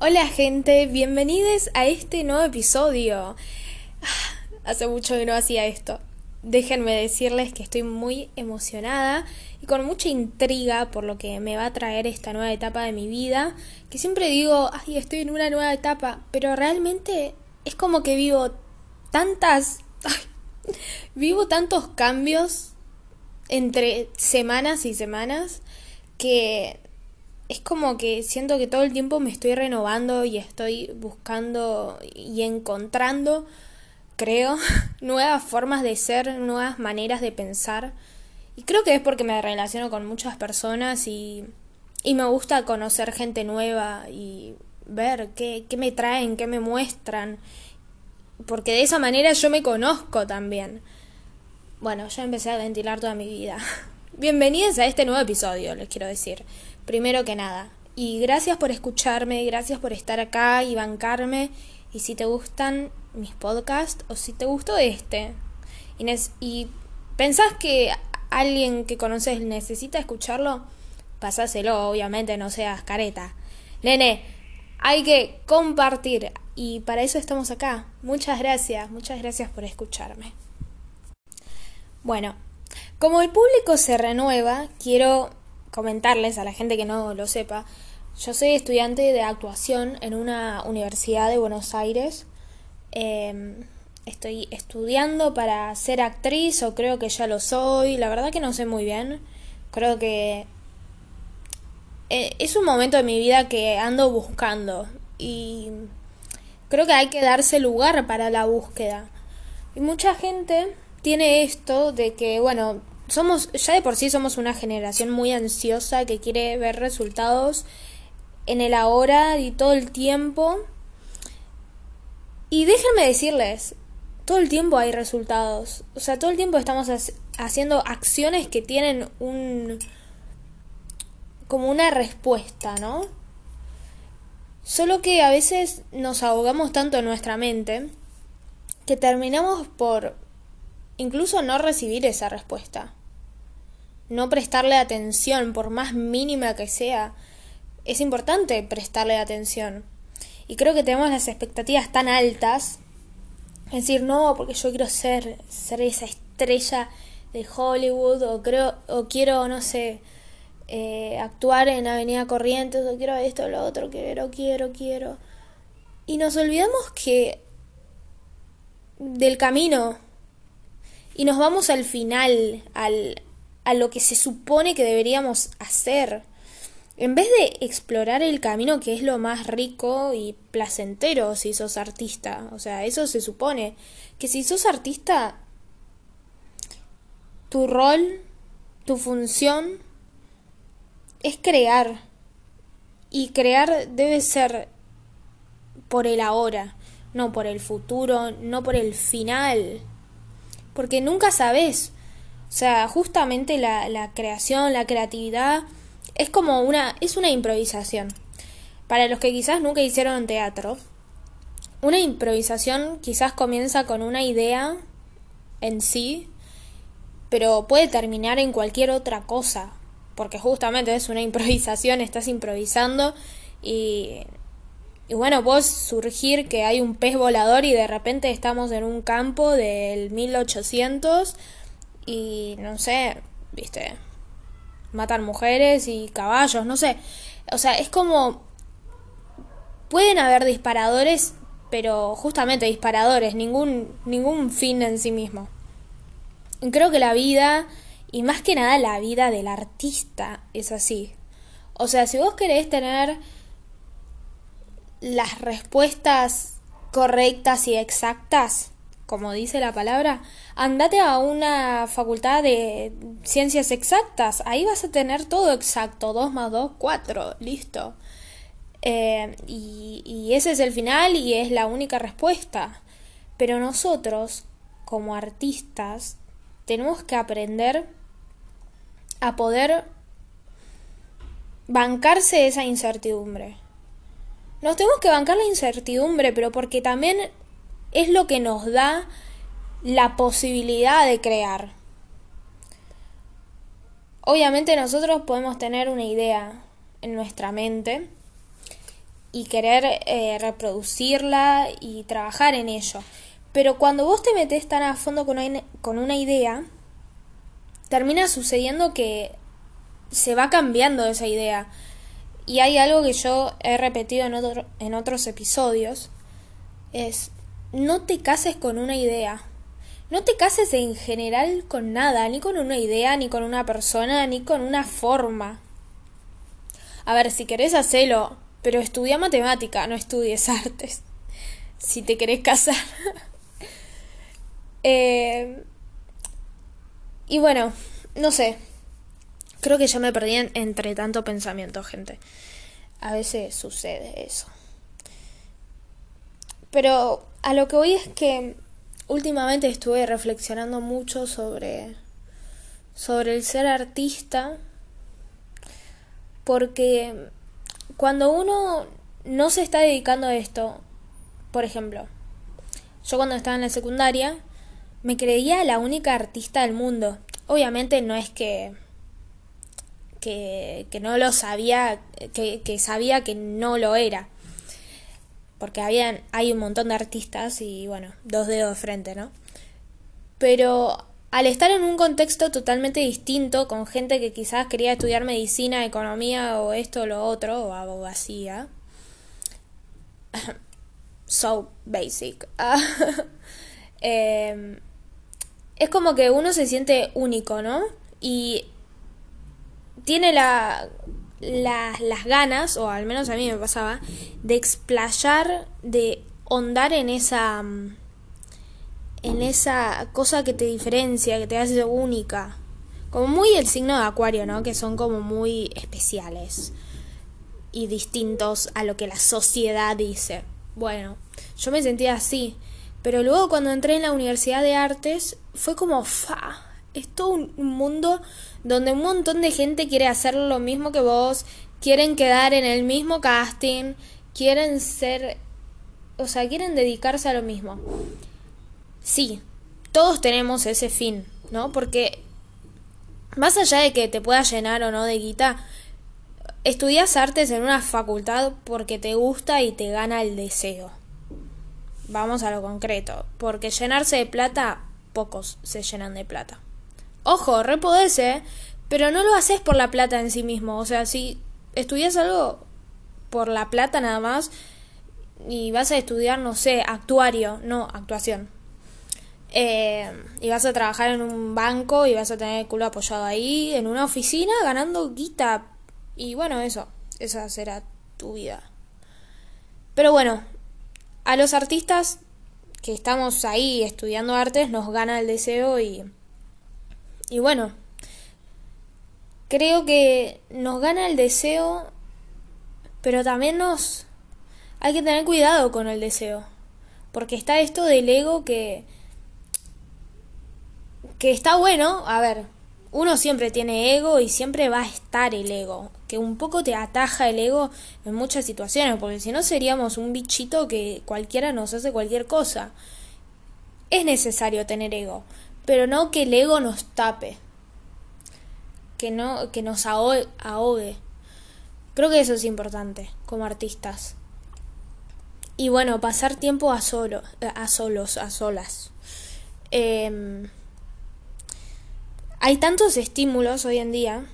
Hola gente, bienvenidos a este nuevo episodio. Ah, hace mucho que no hacía esto. Déjenme decirles que estoy muy emocionada y con mucha intriga por lo que me va a traer esta nueva etapa de mi vida, que siempre digo, ay, estoy en una nueva etapa, pero realmente es como que vivo tantas... vivo tantos cambios entre semanas y semanas que es como que siento que todo el tiempo me estoy renovando y estoy buscando y encontrando, creo, nuevas formas de ser, nuevas maneras de pensar. Y creo que es porque me relaciono con muchas personas y, y me gusta conocer gente nueva y ver qué, qué me traen, qué me muestran. Porque de esa manera yo me conozco también. Bueno, ya empecé a ventilar toda mi vida. Bienvenidos a este nuevo episodio, les quiero decir primero que nada. Y gracias por escucharme, gracias por estar acá y bancarme. Y si te gustan mis podcasts o si te gustó este y pensás que alguien que conoces necesita escucharlo, pasáselo, obviamente, no seas careta. Nene, hay que compartir y para eso estamos acá. Muchas gracias, muchas gracias por escucharme. Bueno, como el público se renueva, quiero comentarles a la gente que no lo sepa, yo soy estudiante de actuación en una universidad de Buenos Aires. Em, estoy estudiando para ser actriz o creo que ya lo soy. La verdad que no sé muy bien. Creo que eh, es un momento de mi vida que ando buscando y creo que hay que darse lugar para la búsqueda. Y mucha gente tiene esto de que, bueno, somos, ya de por sí somos una generación muy ansiosa que quiere ver resultados en el ahora y todo el tiempo. Y déjenme decirles, todo el tiempo hay resultados. O sea, todo el tiempo estamos haciendo acciones que tienen un... como una respuesta, ¿no? Solo que a veces nos ahogamos tanto en nuestra mente que terminamos por incluso no recibir esa respuesta no prestarle atención, por más mínima que sea, es importante prestarle atención. Y creo que tenemos las expectativas tan altas, es decir, no, porque yo quiero ser, ser esa estrella de Hollywood, o creo, o quiero, no sé, eh, actuar en Avenida Corrientes, o quiero esto, lo otro, quiero, quiero, quiero. Y nos olvidamos que del camino y nos vamos al final, al, a lo que se supone que deberíamos hacer. En vez de explorar el camino que es lo más rico y placentero si sos artista, o sea, eso se supone, que si sos artista, tu rol, tu función es crear. Y crear debe ser por el ahora, no por el futuro, no por el final. Porque nunca sabes o sea, justamente la, la creación, la creatividad, es como una, es una improvisación. Para los que quizás nunca hicieron teatro, una improvisación quizás comienza con una idea en sí, pero puede terminar en cualquier otra cosa, porque justamente es una improvisación, estás improvisando y, y bueno, vos surgir que hay un pez volador y de repente estamos en un campo del 1800 y no sé, viste, matan mujeres y caballos, no sé. O sea, es como... Pueden haber disparadores, pero justamente disparadores, ningún, ningún fin en sí mismo. Creo que la vida, y más que nada la vida del artista, es así. O sea, si vos querés tener las respuestas correctas y exactas, como dice la palabra, andate a una facultad de ciencias exactas, ahí vas a tener todo exacto, 2 más 2, 4, listo. Eh, y, y ese es el final y es la única respuesta. Pero nosotros, como artistas, tenemos que aprender a poder bancarse esa incertidumbre. Nos tenemos que bancar la incertidumbre, pero porque también es lo que nos da la posibilidad de crear. Obviamente nosotros podemos tener una idea en nuestra mente y querer eh, reproducirla y trabajar en ello. Pero cuando vos te metes tan a fondo con una, con una idea, termina sucediendo que se va cambiando esa idea. Y hay algo que yo he repetido en, en otros episodios, es no te cases con una idea. No te cases en general con nada, ni con una idea, ni con una persona, ni con una forma. A ver, si querés hacerlo, pero estudia matemática, no estudies artes. Si te querés casar. eh, y bueno, no sé. Creo que ya me perdí entre tanto pensamiento, gente. A veces sucede eso. Pero a lo que voy es que últimamente estuve reflexionando mucho sobre sobre el ser artista porque cuando uno no se está dedicando a esto, por ejemplo, yo cuando estaba en la secundaria me creía la única artista del mundo. Obviamente no es que que, que no lo sabía, que, que sabía que no lo era porque habían, hay un montón de artistas y bueno, dos dedos de frente, ¿no? Pero al estar en un contexto totalmente distinto, con gente que quizás quería estudiar medicina, economía o esto o lo otro, o abogacía, so basic. Em, es como que uno se siente único, ¿no? Y tiene la las ganas, o al menos a mí me pasaba, de explayar, de hondar en esa mm, en esa cosa que te diferencia, que te hace única. Como muy el signo de Acuario, ¿no? Que son como muy especiales y distintos a lo que la sociedad dice. Bueno, yo me sentía así, pero luego cuando entré en la Universidad de Artes fue como fa, es todo un mundo donde un montón de gente quiere hacer lo mismo que vos, quieren quedar en el mismo casting, quieren ser, o sea, quieren dedicarse a lo mismo. Sí, todos tenemos ese fin, ¿no? Porque más allá de que te pueda llenar o no de guita, estudias artes en una facultad porque te gusta y te gana el deseo. Vamos a lo concreto, porque llenarse de plata, pocos se llenan de plata. Ojo, re ¿eh? pero no lo haces por la plata en sí mismo. O sea, si estudias algo por la plata nada más y vas a estudiar, no sé, actuario, no, actuación. Eh, y vas a trabajar en un banco y vas a tener el culo apoyado ahí, en una oficina, ganando guita. Y bueno, eso, esa será tu vida. Pero bueno, a los artistas que estamos ahí estudiando artes nos gana el deseo y y bueno, creo que nos gana el deseo, pero también nos... Hay que tener cuidado con el deseo, porque está esto del ego que... que está bueno, a ver, uno siempre tiene ego y siempre va a estar el ego, que un poco te ataja el ego en muchas situaciones, porque si no seríamos un bichito que cualquiera nos hace cualquier cosa. Es necesario tener ego, pero no que el ego nos tape, que no que nos ahogue. Creo que eso es importante como artistas. Y bueno, pasar tiempo a solo, a solos, a solas. Em, hay tantos estímulos hoy en día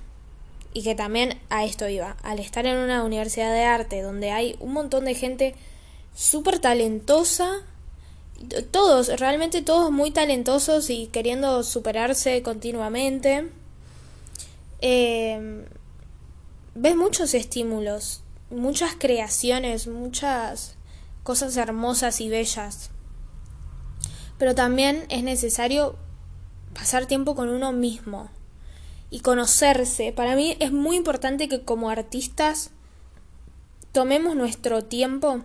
y que también a esto iba. Al estar en una universidad de arte donde hay un montón de gente súper talentosa todos, realmente todos muy talentosos y queriendo superarse continuamente. Eh, ves muchos estímulos, muchas creaciones, muchas cosas hermosas y bellas. Pero también es necesario pasar tiempo con uno mismo y conocerse. Para mí es muy importante que como artistas tomemos nuestro tiempo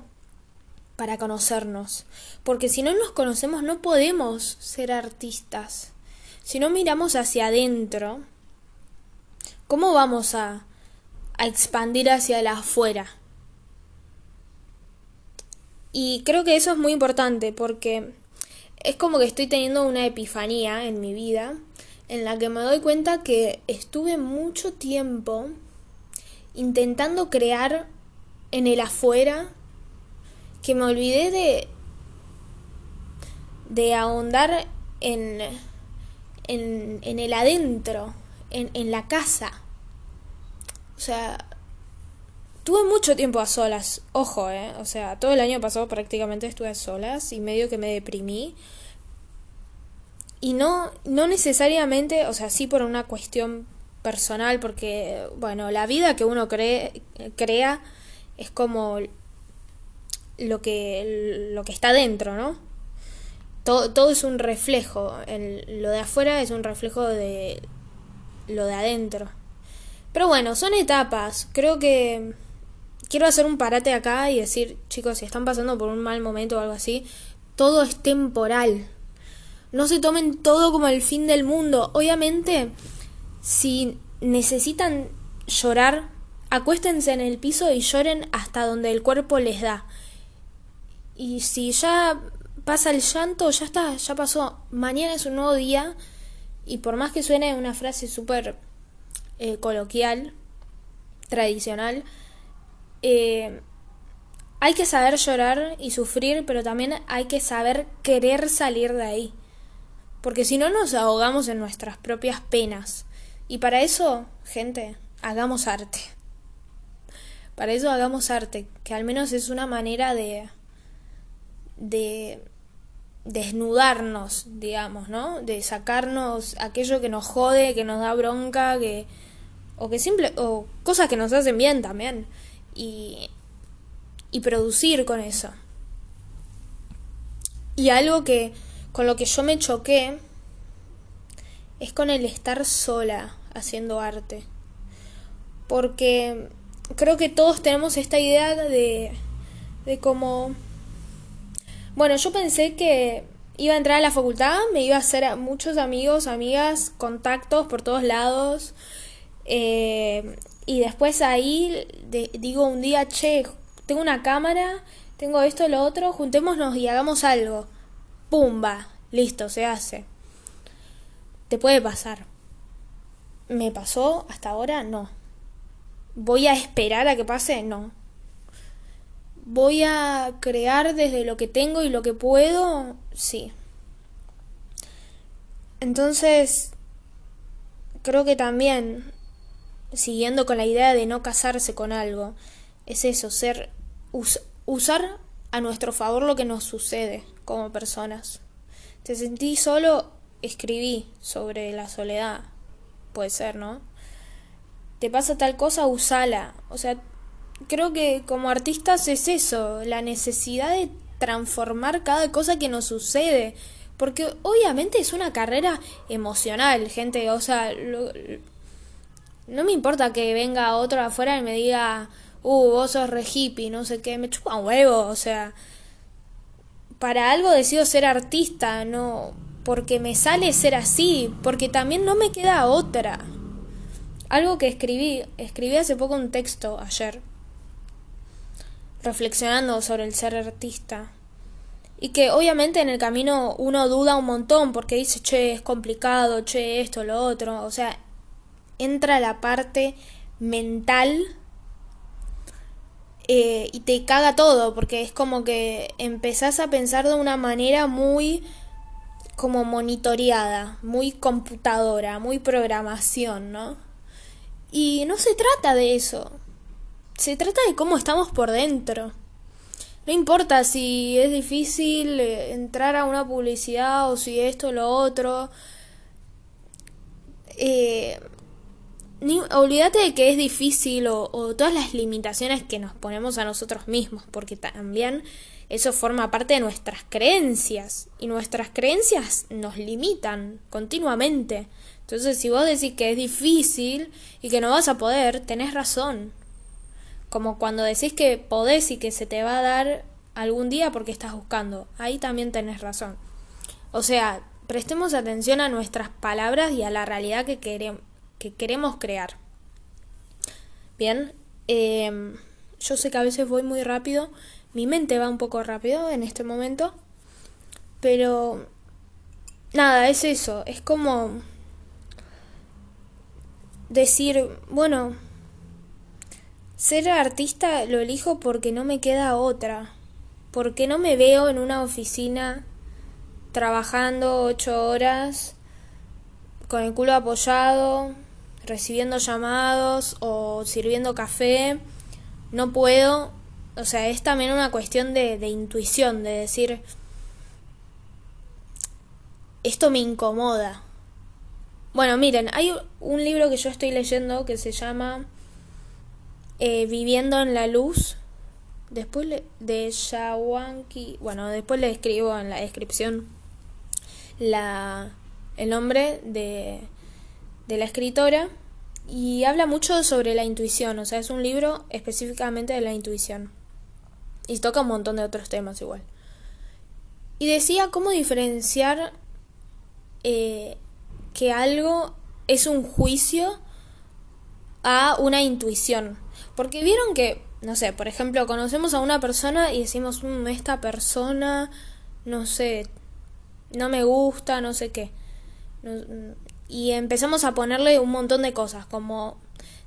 para conocernos, porque si no nos conocemos no podemos ser artistas. Si no miramos hacia adentro, ¿cómo vamos a, a expandir hacia el afuera? Y creo que eso es muy importante porque es como que estoy teniendo una epifanía en mi vida en la que me doy cuenta que estuve mucho tiempo intentando crear en el afuera que me olvidé de de ahondar en en, en el adentro, en, en la casa. O sea, tuve mucho tiempo a solas, ojo, eh. O sea, todo el año pasado prácticamente estuve a solas y medio que me deprimí. Y no, no necesariamente, o sea, sí por una cuestión personal, porque, bueno, la vida que uno cree, crea es como lo que, lo que está dentro, ¿no? Todo, todo es un reflejo, el, lo de afuera es un reflejo de lo de adentro. Pero bueno, son etapas, creo que quiero hacer un parate acá y decir, chicos, si están pasando por un mal momento o algo así, todo es temporal. No se tomen todo como el fin del mundo. Obviamente, si necesitan llorar, acuéstense en el piso y lloren hasta donde el cuerpo les da. Y si ya pasa el llanto, ya está, ya pasó. Mañana es un nuevo día y por más que suene una frase súper eh, coloquial, tradicional, eh, hay que saber llorar y sufrir, pero también hay que saber querer salir de ahí. Porque si no nos ahogamos en nuestras propias penas. Y para eso, gente, hagamos arte. Para eso hagamos arte, que al menos es una manera de de desnudarnos, digamos, ¿no? De sacarnos aquello que nos jode, que nos da bronca, que o que simple o cosas que nos hacen bien también y y producir con eso. Y algo que con lo que yo me choqué es con el estar sola haciendo arte. Porque creo que todos tenemos esta idea de, de cómo... Bueno, yo pensé que iba a entrar a la facultad, me iba a hacer muchos amigos, amigas, contactos por todos lados. Eh, y después ahí digo un día, che, tengo una cámara, tengo esto, lo otro, juntémonos y hagamos algo. Pumba, listo, se hace. Te puede pasar. ¿Me pasó hasta ahora? No. ¿Voy a esperar a que pase? No. ¿Voy a crear desde lo que tengo y lo que puedo? Sí. Entonces, creo que también, siguiendo con la idea de no casarse con algo, es eso, ser usar a nuestro favor lo que nos sucede como personas. Te sentí solo, escribí sobre la soledad puede ser, ¿no? Te pasa tal cosa, usala. O sea, creo que como artistas es eso, la necesidad de transformar cada cosa que nos sucede. Porque obviamente es una carrera emocional, gente. O sea, no me importa que venga otro afuera y me diga, uh, vos sos re hippie, no sé qué, me chupa huevo. O sea, para algo decido ser artista, no porque me sale ser así, porque también no me queda otra. Algo que escribí, escribí hace poco un texto ayer, reflexionando sobre el ser artista. Y que obviamente en el camino uno duda un montón porque dice, che, es complicado, che, esto, lo otro. O sea, entra la parte mental eh, y te caga todo porque es como que empezás a pensar de una manera muy como monitoreada, muy computadora, muy programación, ¿no? Y no se trata de eso. Se trata de cómo estamos por dentro. No importa si es difícil eh, entrar a una publicidad o si esto o lo otro. Eh, olvídate de que es difícil o, o todas las limitaciones que nos ponemos a nosotros mismos, porque también eso forma parte de nuestras creencias y nuestras creencias nos limitan continuamente. Entonces, si vos decís que es difícil y que no vas a poder, tenés razón. Como cuando decís que podés y que se te va a dar algún día porque estás buscando. Ahí también tenés razón. O sea, prestemos atención a nuestras palabras y a la realidad que, que queremos crear. Bien, em, yo sé que a veces voy muy rápido, mi mente va un poco rápido en este momento. Pero nada, es eso, es como decir, bueno, ser artista lo elijo porque no me queda otra, porque no me veo en una oficina trabajando ocho horas con el culo apoyado, recibiendo llamados o sirviendo café. No puedo, o sea, es también una cuestión de, de intuición, de decir, esto me incomoda. Bueno, miren, hay un libro que yo estoy leyendo que se llama eh, Viviendo en la Luz. Después de Shawanki. Bueno, después le escribo en la descripción la, el nombre de, de la escritora. Y habla mucho sobre la intuición. O sea, es un libro específicamente de la intuición. Y toca un montón de otros temas igual. Y decía cómo diferenciar eh, que algo es un juicio a una intuición. Porque vieron que, no sé, por ejemplo, conocemos a una persona y decimos, mm, esta persona, no sé, no me gusta, no sé qué. y empezamos a ponerle un montón de cosas, como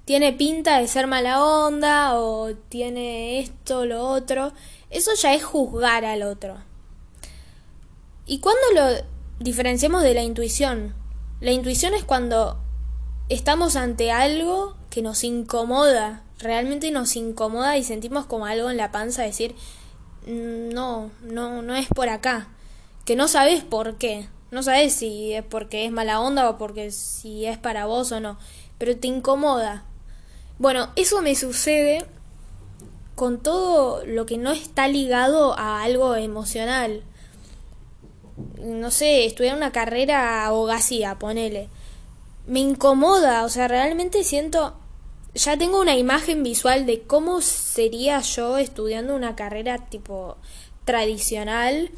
tiene pinta de ser mala onda o tiene esto, lo otro. Eso ya es juzgar al otro. ¿Y cuando lo diferenciamos de la intuición? La intuición es cuando estamos ante algo que nos incomoda, realmente nos incomoda y sentimos como algo en la panza decir, mm, no, no, no es por acá, que no sabes por qué, no sabes si es porque es mala onda o porque si es para vos o no, pero te incomoda. Bueno, eso me sucede con todo lo que no está ligado a algo emocional no sé, estudiar una carrera abogacía, ponele. Me incomoda, o sea, realmente siento, ya tengo una imagen visual de cómo sería yo estudiando una carrera tipo tradicional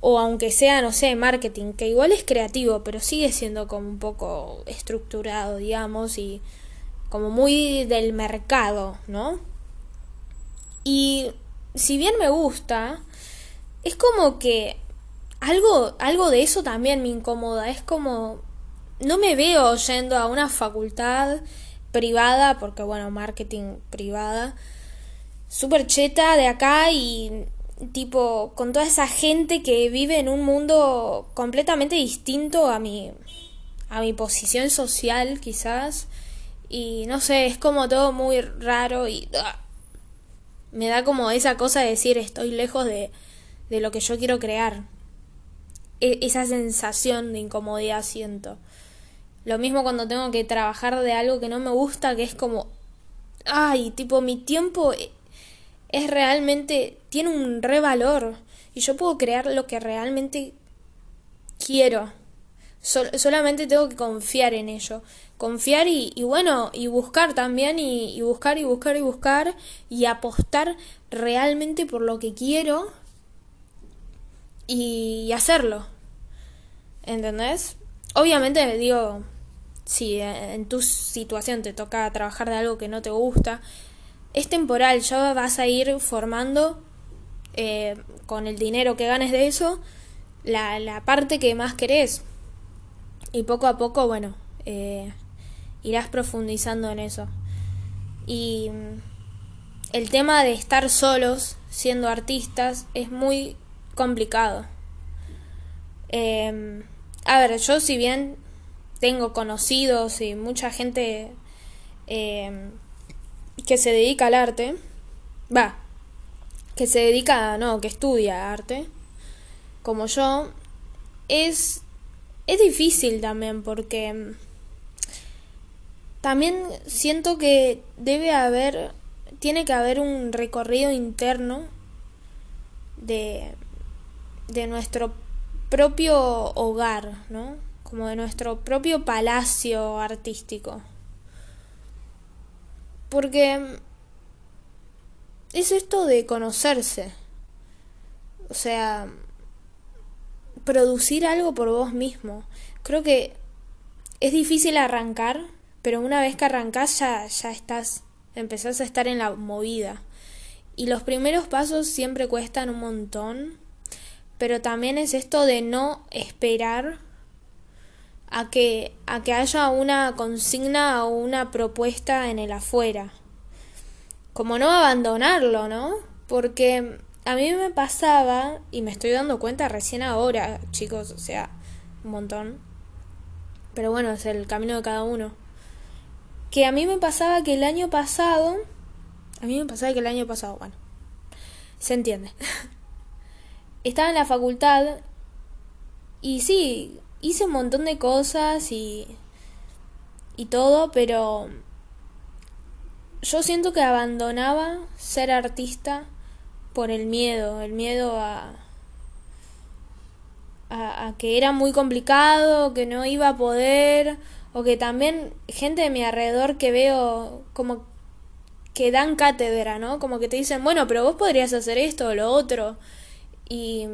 o aunque sea, no sé, marketing, que igual es creativo, pero sigue siendo como un poco estructurado, digamos, y como muy del mercado, ¿no? Y si bien me gusta, es como que algo, algo de eso también me incomoda. Es como, no me veo yendo a una facultad privada, porque bueno, marketing privada, súper cheta de acá y tipo con toda esa gente que vive en un mundo completamente distinto a mi a mi posición social quizás y no sé es como todo muy raro y ah, me da como esa cosa de decir estoy lejos de de lo que yo quiero crear e-, esa sensación de incomodidad siento. Lo mismo cuando tengo que trabajar de algo que no me gusta, que es como, ay, tipo, mi tiempo e-, es realmente, tiene un revalor y yo puedo crear lo que realmente quiero. solamente tengo que confiar en ello. Confiar y, y bueno, y buscar también, y, y buscar y buscar y buscar, y apostar realmente por lo que quiero y hacerlo. ¿Entendés? Obviamente digo, si en tu situación te toca trabajar de algo que no te gusta, es temporal, ya vas a ir formando eh, con el dinero que ganes de eso la, la, parte que más querés. Y poco a poco, bueno, eh, irás profundizando en eso. Y el tema de estar solos siendo artistas es muy complicado. Eh, a ver, yo si bien tengo conocidos y mucha gente eh, que se dedica al arte, va, que se dedica, no, que estudia arte, como yo, es, es difícil también porque también siento que debe haber, tiene que haber un recorrido interno de, de nuestro propio hogar, ¿no? Como de nuestro propio palacio artístico. Porque es esto de conocerse. O sea, producir algo por vos mismo. Creo que es difícil arrancar, pero una vez que arrancás ya, ya estás, empezás a estar en la movida. Y los primeros pasos siempre cuestan un montón pero también es esto de no esperar a que, a que haya una consigna o una propuesta en el afuera. como no abandonarlo, ¿no? Porque a mí me pasaba, y me estoy dando cuenta recién ahora, chicos, o sea, un montón. Pero bueno, es el camino de cada uno. Que a mí me pasaba que el año pasado, a mí me pasaba que el año pasado, bueno, se entiende. Estaba en la facultad y sí, hice un montón de cosas y y todo, pero yo siento que abandonaba ser artista por el miedo, el miedo a, a, que era muy complicado, que no iba a poder, o que también gente de mi alrededor que veo como que dan cátedra, ¿no? Como que te dicen, bueno, pero vos podrías hacer esto o lo otro. Y,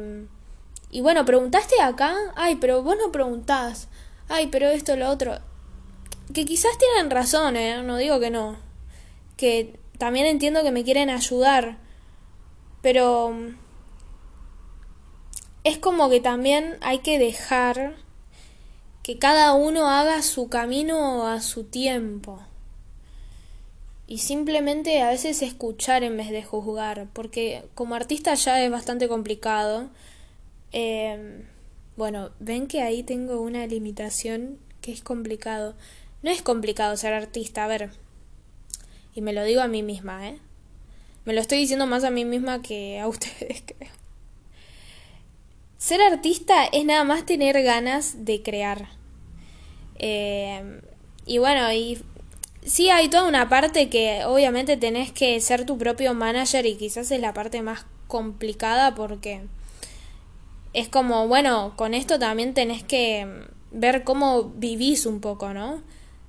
y bueno, preguntaste acá, ay, pero vos no preguntás, ay, pero esto lo otro. Que quizás tienen razón, ¿eh? No digo que no. Que también entiendo que me quieren ayudar. Pero es como que también hay que dejar que cada uno haga su camino a su tiempo. Y simplemente a veces escuchar en vez de juzgar, porque como artista ya es bastante complicado. Eh, bueno, ven que ahí tengo una limitación que es complicado. No es complicado ser artista, a ver. Y me lo digo a mí misma, ¿eh? Me lo estoy diciendo más a mí misma que a ustedes, creo. Ser artista es nada más tener ganas de crear. Eh, y bueno, y sí hay toda una parte que obviamente tenés que ser tu propio manager y quizás es la parte más complicada porque es como, bueno, con esto también tenés que ver cómo vivís un poco, ¿no?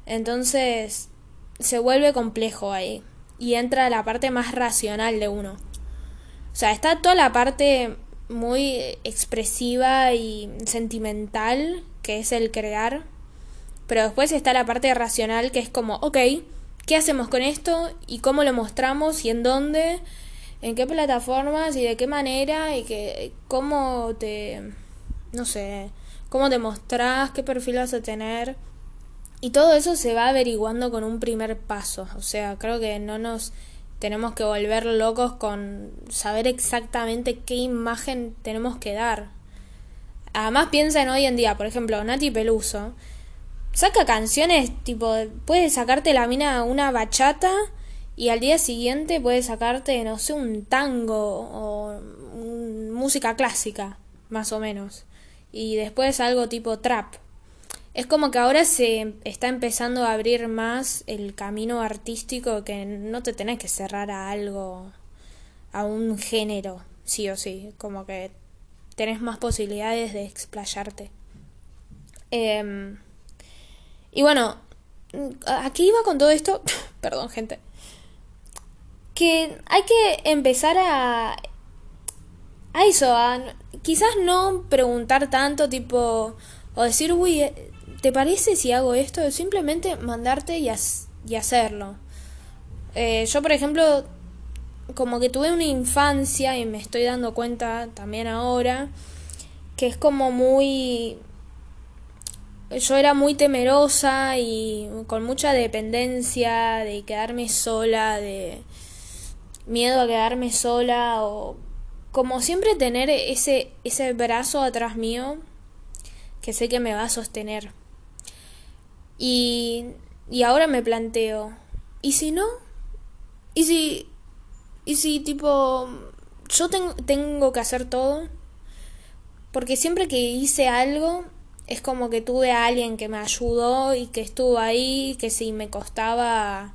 Entonces se vuelve complejo ahí y entra la parte más racional de uno. O sea, está toda la parte muy expresiva y sentimental, que es el crear, pero después está la parte racional, que es como, ok, ¿qué hacemos con esto? ¿Y cómo lo mostramos? ¿Y en dónde? ¿En qué plataformas? ¿Y de qué manera? ¿Y que, cómo te... no sé, cómo te mostrás? ¿Qué perfil vas a tener? Y todo eso se va averiguando con un primer paso. O sea, creo que no nos tenemos que volver locos con saber exactamente qué imagen tenemos que dar. Además piensa en hoy en día, por ejemplo, Nati Peluso. Saca canciones tipo, puede sacarte la mina una bachata y al día siguiente puede sacarte, no sé, un tango o música clásica, más o menos. Y después algo tipo trap. Es como que ahora se está empezando a abrir más el camino artístico que no te tenés que cerrar a algo, a un género, sí o sí, como que tenés más posibilidades de explayarte. Em, y bueno, aquí iba con todo esto, perdón gente, que hay que empezar a... A eso, a quizás no preguntar tanto tipo, o decir, uy, ¿te parece si hago esto? Simplemente mandarte y, y hacerlo. Eh, yo, por ejemplo, como que tuve una infancia y me estoy dando cuenta también ahora que es como muy... Yo era muy temerosa y con mucha dependencia de quedarme sola, de miedo a quedarme sola o como siempre tener ese, ese brazo atrás mío que sé que me va a sostener. Y, y ahora me planteo, ¿y si no? ¿Y si, y si tipo, yo tengo que hacer todo? Porque siempre que hice algo, es como que tuve a alguien que me ayudó y que estuvo ahí, que si me costaba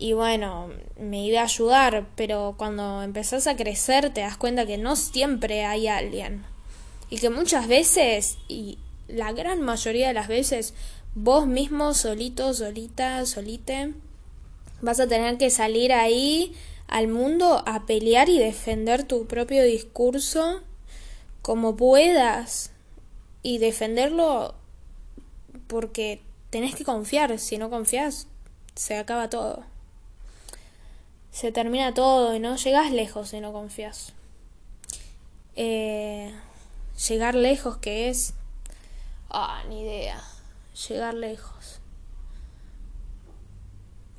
y bueno, me iba a ayudar, pero cuando empezás a crecer te das cuenta que no siempre hay alguien. Y que muchas veces, y la gran mayoría de las veces, vos mismo, solito, solita, solite, vas a tener que salir ahí al mundo a pelear y defender tu propio discurso como puedas y defenderlo porque tenés que confiar, si no confías se acaba todo. Se termina todo y no llegas lejos si no confías. Eh, llegar lejos que es... Ah, ni idea llegar lejos.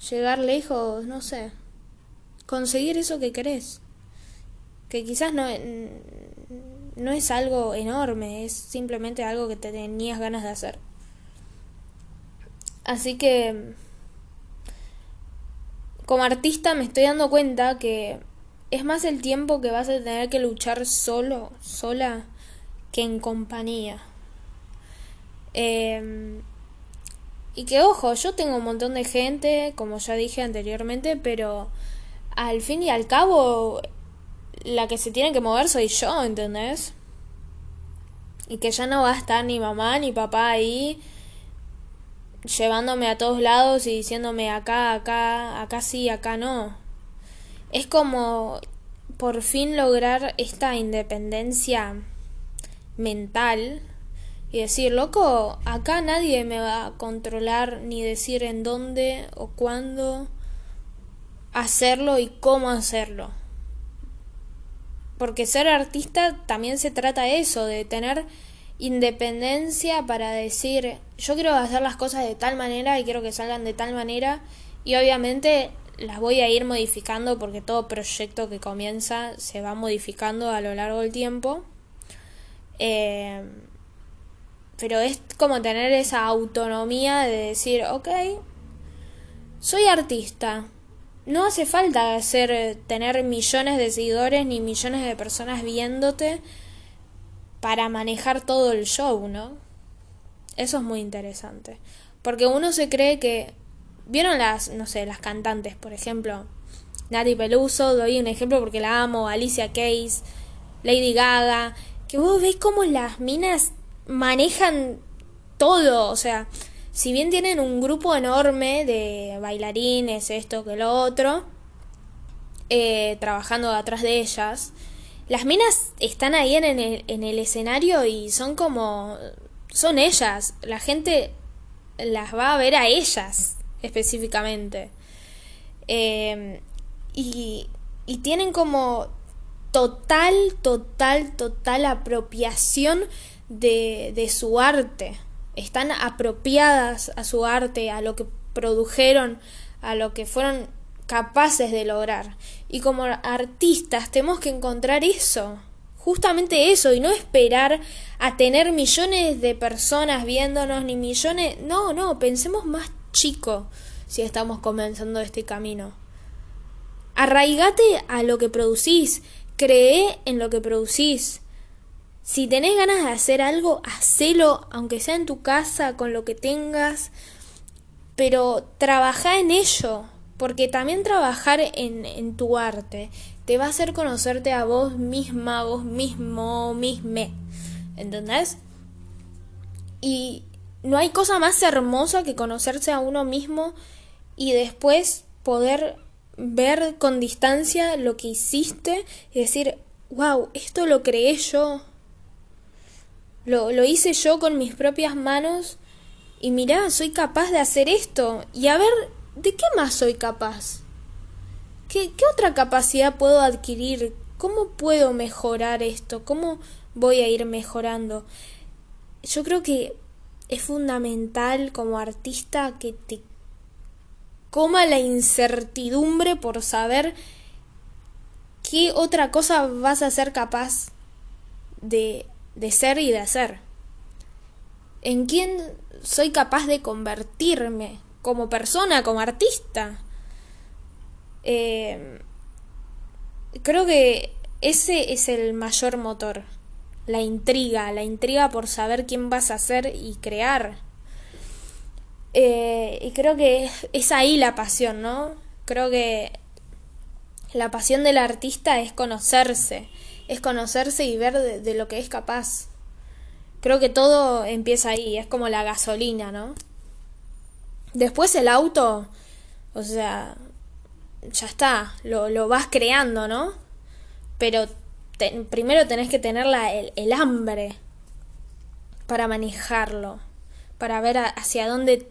Llegar lejos, no sé. conseguir eso que querés. Que quizás no, no es algo enorme, es simplemente algo que te tenías ganas de hacer. Así que como artista me estoy dando cuenta que es más el tiempo que vas a tener que luchar solo, sola, que en compañía. Em, y que ojo, yo tengo un montón de gente, como ya dije anteriormente, pero al fin y al cabo la que se tiene que mover soy yo, ¿entendés? Y que ya no va a estar ni mamá ni papá ahí llevándome a todos lados y diciéndome acá, acá, acá sí, acá no. Es como por fin lograr esta independencia mental y decir, loco, acá nadie me va a controlar ni decir en dónde o cuándo hacerlo y cómo hacerlo. Porque ser artista también se trata de eso, de tener independencia para decir, yo quiero hacer las cosas de tal manera y quiero que salgan de tal manera y obviamente las voy a ir modificando porque todo proyecto que comienza se va modificando a lo largo del tiempo. Eh, pero es como tener esa autonomía de decir, ok, soy artista. No hace falta hacer, tener millones de seguidores ni millones de personas viéndote para manejar todo el show, ¿no? Eso es muy interesante. Porque uno se cree que. ¿Vieron las, no sé, las cantantes, por ejemplo? Nati Peluso, doy un ejemplo porque la amo, Alicia Keys, Lady Gaga, que vos veis cómo las minas manejan todo, o sea, si bien tienen un grupo enorme de bailarines, esto que lo otro, eh, trabajando atrás de ellas, las minas están ahí en el, en el escenario y son como... son ellas. La gente las va a ver a ellas específicamente. Em, y, y tienen como total, total, total apropiación de, de su arte. Están apropiadas a su arte, a lo que produjeron, a lo que fueron capaces de lograr. Y como artistas tenemos que encontrar eso, justamente eso, y no esperar a tener millones de personas viéndonos, ni millones... No, no, pensemos más chico si estamos comenzando este camino. Arraigate a lo que producís, cree en lo que producís. Si tenés ganas de hacer algo, hacelo, aunque sea en tu casa, con lo que tengas, pero trabaja en ello, porque también trabajar en, en tu arte te va a hacer conocerte a vos misma, vos mismo, misme. ¿Entendés? Y no hay cosa más hermosa que conocerse a uno mismo y después poder ver con distancia lo que hiciste y decir, wow, esto lo creé yo. Lo, lo hice yo con mis propias manos y mirá, soy capaz de hacer esto. Y a ver ¿de qué más soy capaz? ¿Qué, ¿Qué otra capacidad puedo adquirir? ¿Cómo puedo mejorar esto? ¿Cómo voy a ir mejorando? Yo creo que es fundamental como artista que te coma la incertidumbre por saber qué otra cosa vas a ser capaz de, de ser y de hacer. ¿En quién soy capaz de convertirme? como persona, como artista. Eh, creo que ese es el mayor motor, la intriga, la intriga por saber quién vas a ser y crear. Eh, y creo que es ahí la pasión, ¿no? Creo que la pasión del artista es conocerse, es conocerse y ver de, lo que es capaz. Creo que todo empieza ahí, es como la gasolina, ¿no? Después el auto, o sea, ya está, lo, lo vas creando, ¿no? Pero primero tenés que tener la, el, el, hambre para manejarlo, para ver hacia dónde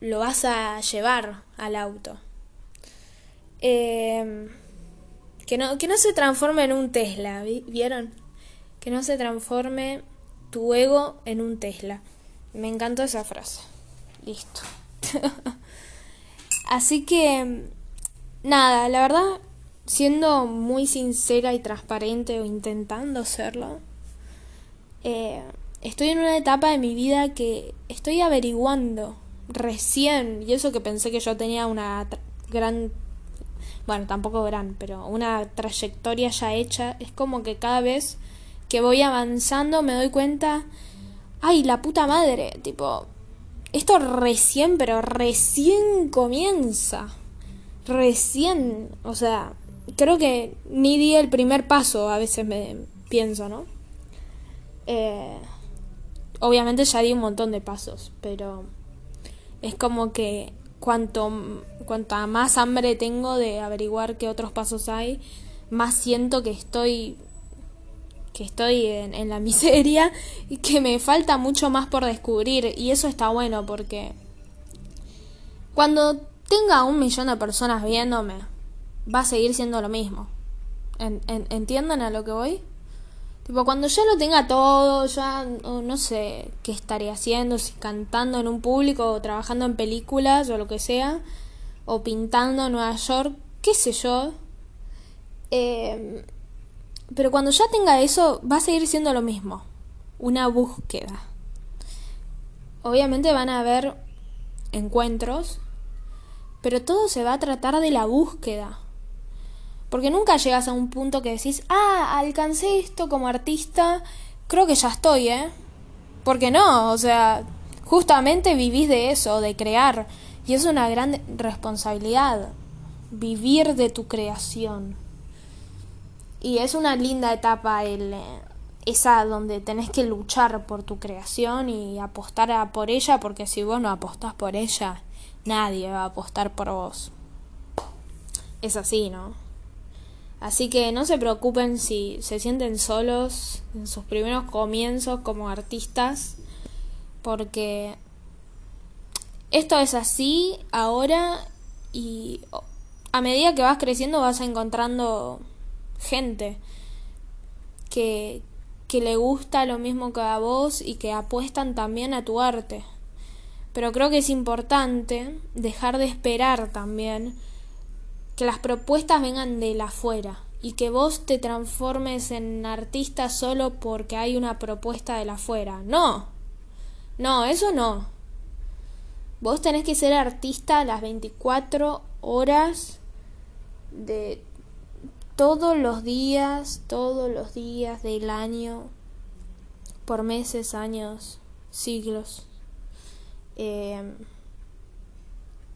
lo vas a llevar al auto. Eh, que, no, que no se transforme en un Tesla, ¿vieron? Que no se transforme tu ego en un Tesla. Me encantó esa frase. Listo. Así que nada, la verdad, siendo muy sincera y transparente o intentando serlo, eh, estoy en una etapa de mi vida que estoy averiguando recién, y eso que pensé que yo tenía una gran, bueno, tampoco gran, pero una trayectoria ya hecha, es como que cada vez que voy avanzando me doy cuenta, ay, la puta madre, tipo, esto recién, pero recién comienza, recién, o sea, creo que ni di el primer paso, a veces me pienso, ¿no? Eh, obviamente ya di un montón de pasos, pero es como que cuanto cuanta más hambre tengo de averiguar qué otros pasos hay, más siento que estoy que estoy en, en la miseria y que me falta mucho más por descubrir y eso está bueno porque cuando tenga un millón de personas viéndome va a seguir siendo lo mismo. ¿Entienden a lo que voy? Tipo, cuando ya lo tenga todo, ya no sé qué estaré haciendo, si cantando en un público o trabajando en películas o lo que sea, o pintando en Nueva York, qué sé yo. Eh, pero cuando ya tenga eso, va a seguir siendo lo mismo. Una búsqueda. Obviamente van a haber encuentros, pero todo se va a tratar de la búsqueda. Porque nunca llegas a un punto que decís, ah, alcancé esto como artista, creo que ya estoy, ¿eh? Porque no, o sea, justamente vivís de eso, de crear. Y es una gran responsabilidad, vivir de tu creación. Y es una linda etapa el, eh, esa donde tenés que luchar por tu creación y apostar por ella, porque si vos no apostás por ella, nadie va a apostar por vos. Es así, ¿no? Así que no se preocupen si se sienten solos en sus primeros comienzos como artistas, porque esto es así ahora y a medida que vas creciendo vas encontrando gente que, que le gusta lo mismo que a vos y que apuestan también a tu arte. Pero creo que es importante dejar de esperar también que las propuestas vengan de la afuera y que vos te transformes en artista solo porque hay una propuesta de la afuera. No, no, eso no. Vos tenés que ser artista las 24 horas de todos los días, todos los días del año, por meses, años, siglos. Eh,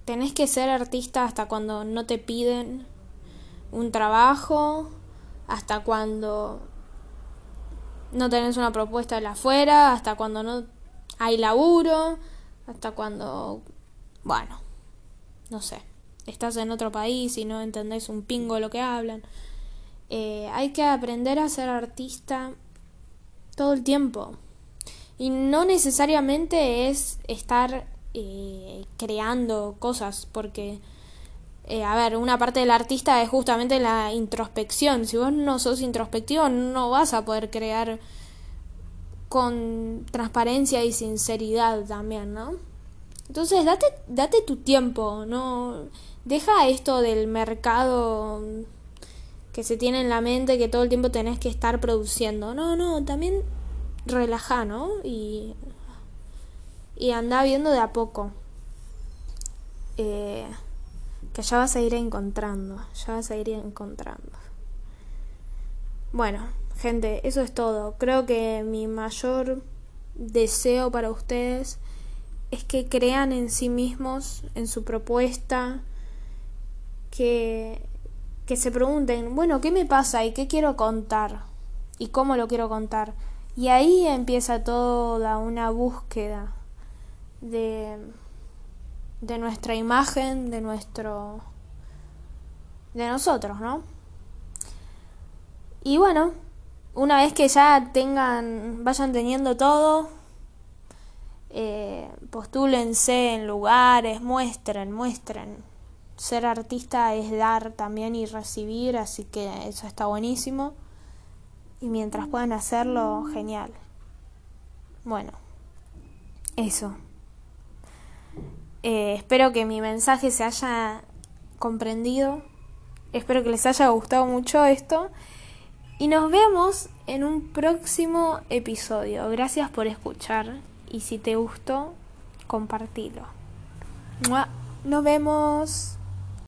tenés que ser artista hasta cuando no te piden un trabajo, hasta cuando no tenés una propuesta de la afuera, hasta cuando no hay laburo, hasta cuando, bueno, no sé, estás en otro país y no entendés un pingo lo que hablan. Eh, hay que aprender a ser artista todo el tiempo. Y no necesariamente es estar eh, creando cosas, porque, eh, a ver, una parte del artista es justamente la introspección. Si vos no sos introspectivo, no vas a poder crear con transparencia y sinceridad también, ¿no? Entonces, date, date tu tiempo, ¿no? Deja esto del mercado que se tiene en la mente que todo el tiempo tenés que estar produciendo. No, no, también relaja, ¿no? Y y anda viendo de a poco. Eh, que ya vas a ir encontrando, ya vas a ir encontrando. Bueno, gente, eso es todo. Creo que mi mayor deseo para ustedes es que crean en sí mismos, en su propuesta, que, que se pregunten, bueno, ¿qué me pasa y qué quiero contar? ¿Y cómo lo quiero contar? Y ahí empieza toda una búsqueda de, de nuestra imagen, de nuestro de nosotros, ¿no? Y bueno, una vez que ya tengan, vayan teniendo todo, eh, postúlense en lugares, muestren, muestren. Ser artista es dar también y recibir, así que eso está buenísimo. Y mientras puedan hacerlo, genial. Bueno, eso. Eh, espero que mi mensaje se haya comprendido Espero que les haya gustado mucho esto. Y nos vemos en un próximo episodio. Gracias por escuchar. Y si te gustó, compartilo. Nos vemos.